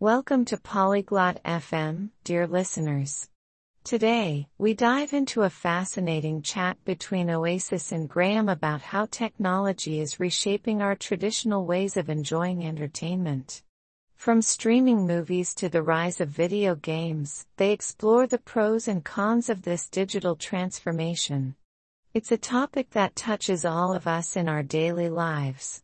Welcome to Polyglot FM, dear listeners. Today, we dive into a fascinating chat between Oasis and Graham about how technology is reshaping our traditional ways of enjoying entertainment. From streaming movies to the rise of video games, they explore the pros and cons of this digital transformation. It's a topic that touches all of us in our daily lives.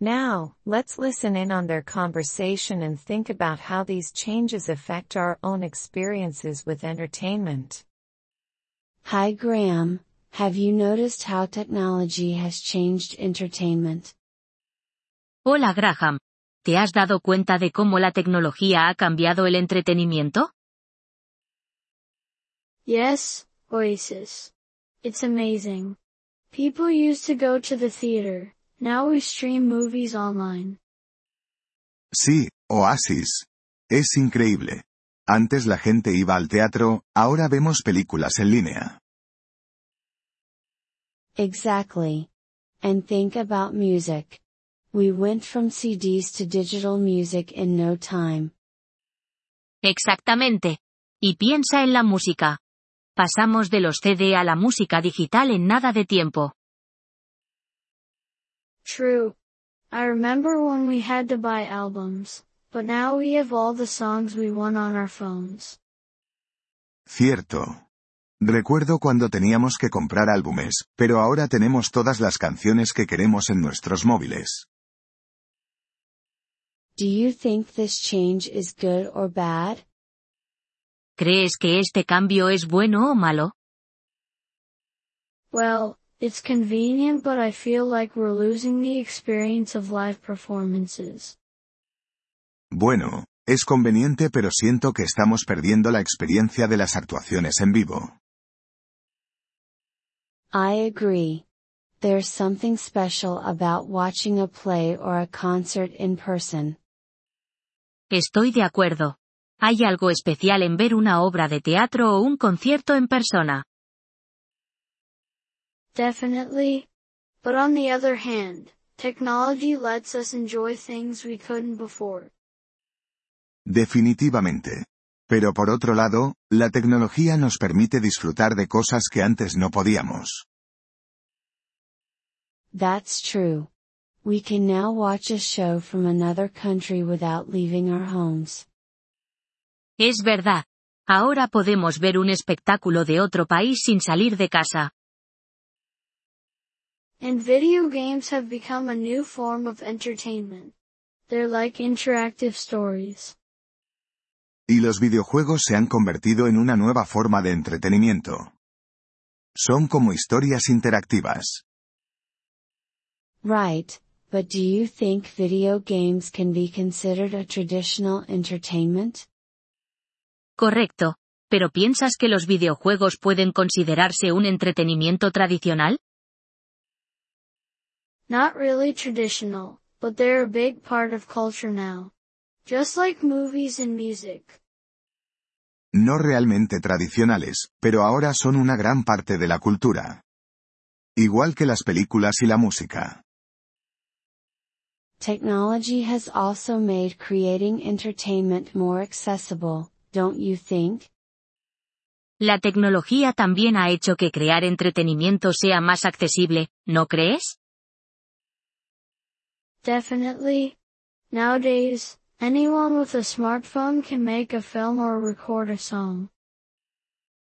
Now, let's listen in on their conversation and think about how these changes affect our own experiences with entertainment. Hi Graham, have you noticed how technology has changed entertainment? Hola Graham, ¿te has dado cuenta de cómo la tecnología ha cambiado el entretenimiento? Yes, Oasis. It's amazing. People used to go to the theater, now we stream movies online. Sí, Oasis. Es increíble. Antes la gente iba al teatro, ahora vemos películas en línea. Exactly. And think about music. We went from CDs to digital music in no time. Exactamente. Y piensa en la música. Pasamos de los CD a la música digital en nada de tiempo. True. I remember when we had to buy albums, but now we have all the songs we want on our phones. Cierto. Recuerdo cuando teníamos que comprar álbumes, pero ahora tenemos todas las canciones que queremos en nuestros móviles. Do you think this change is good or bad? ¿Crees que este cambio es bueno o malo? Well, it's convenient but I feel like we're losing the experience of live performances. Bueno, es conveniente pero siento que estamos perdiendo la experiencia de las actuaciones en vivo. I agree. There's something special about watching a play or a concert in person. Estoy de acuerdo. Hay algo especial en ver una obra de teatro o un concierto en persona. Definitely. But on the other hand, technology lets us enjoy things we couldn't before. Definitivamente. Pero por otro lado, la tecnología nos permite disfrutar de cosas que antes no podíamos. That's true. We can now watch a show from another country without leaving our homes. Es verdad. Ahora podemos ver un espectáculo de otro país sin salir de casa. And video games have become a new form of entertainment. They're like interactive stories. Y los videojuegos se han convertido en una nueva forma de entretenimiento. Son como historias interactivas. Right, but do you think video games can be considered a traditional entertainment? Correcto. ¿Pero piensas que los videojuegos pueden considerarse un entretenimiento tradicional? Not really traditional, but they're a big part of culture now. Just like movies and music. No realmente tradicionales, pero ahora son una gran parte de la cultura. Igual que las películas y la música. Technology has also made creating entertainment more accessible, don't you think? La tecnología también ha hecho que crear entretenimiento sea más accesible, ¿no crees? Definitely. Nowadays, anyone with a smartphone can make a film or record a song.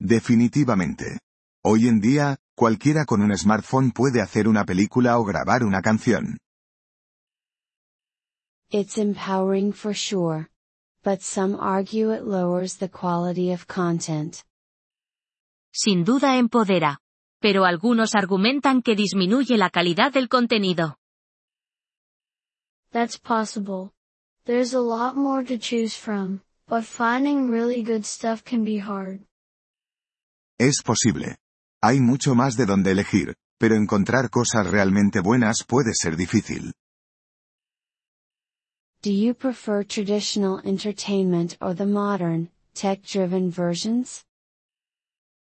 Definitivamente. Hoy en día, cualquiera con un smartphone puede hacer una película o grabar una canción. It's empowering for sure. But some argue it lowers the quality of content. Sin duda empodera. Pero algunos argumentan que disminuye la calidad del contenido. That's possible. There's a lot more to choose from, but finding really good stuff can be hard. Es posible. Hay mucho más de donde elegir, pero encontrar cosas realmente buenas puede ser difícil. Do you prefer traditional entertainment or the modern, tech-driven versions?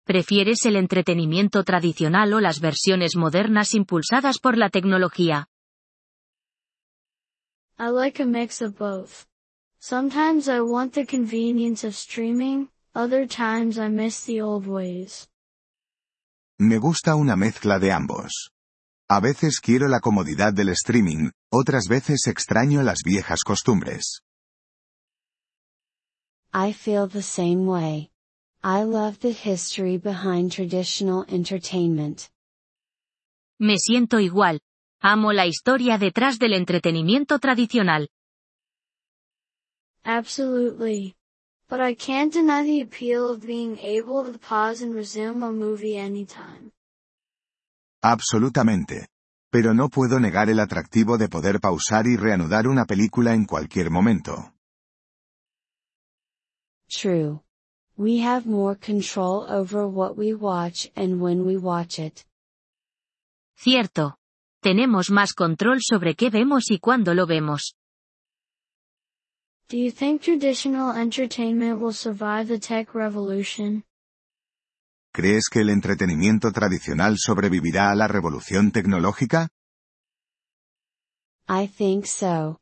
¿Prefieres el entretenimiento tradicional o las versiones modernas impulsadas por la tecnología? I like a mix of both. Sometimes I want the convenience of streaming, other times I miss the old ways. Me gusta una mezcla de ambos. A veces quiero la comodidad del streaming, otras veces extraño las viejas costumbres. I feel the same way. I love the history behind traditional entertainment. Me siento igual. Amo la historia detrás del entretenimiento tradicional. Absolutely. But I can't deny the appeal of being able to pause and resume a movie anytime. Absolutamente. Pero no puedo negar el atractivo de poder pausar y reanudar una película en cualquier momento. True. We have more control over what we watch and when we watch it. Cierto. Tenemos más control sobre qué vemos y cuándo lo vemos. Do you think traditional entertainment will survive the tech revolution? ¿Crees que el entretenimiento tradicional sobrevivirá a la revolución tecnológica? I think so.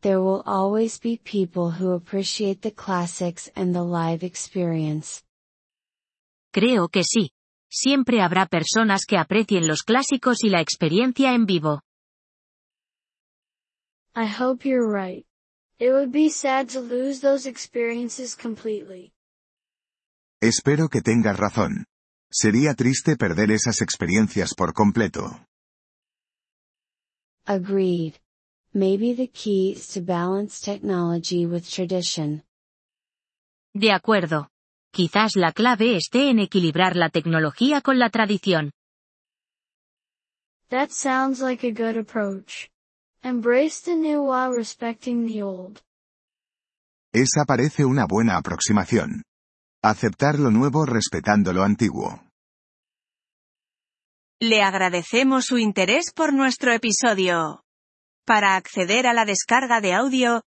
There will always be people who appreciate the classics and the live experience. Creo que sí. Siempre habrá personas que aprecien los clásicos y la experiencia en vivo. I hope you're right. It would be sad to lose those experiences completely. Espero que tengas razón. Sería triste perder esas experiencias por completo. Agreed. Maybe the key is to balance technology with tradition. De acuerdo. Quizás la clave esté en equilibrar la tecnología con la tradición. That sounds like a good approach. Embrace the new while respecting the old. Esa parece una buena aproximación. Aceptar lo nuevo respetando lo antiguo. Le agradecemos su interés por nuestro episodio. Para acceder a la descarga de audio,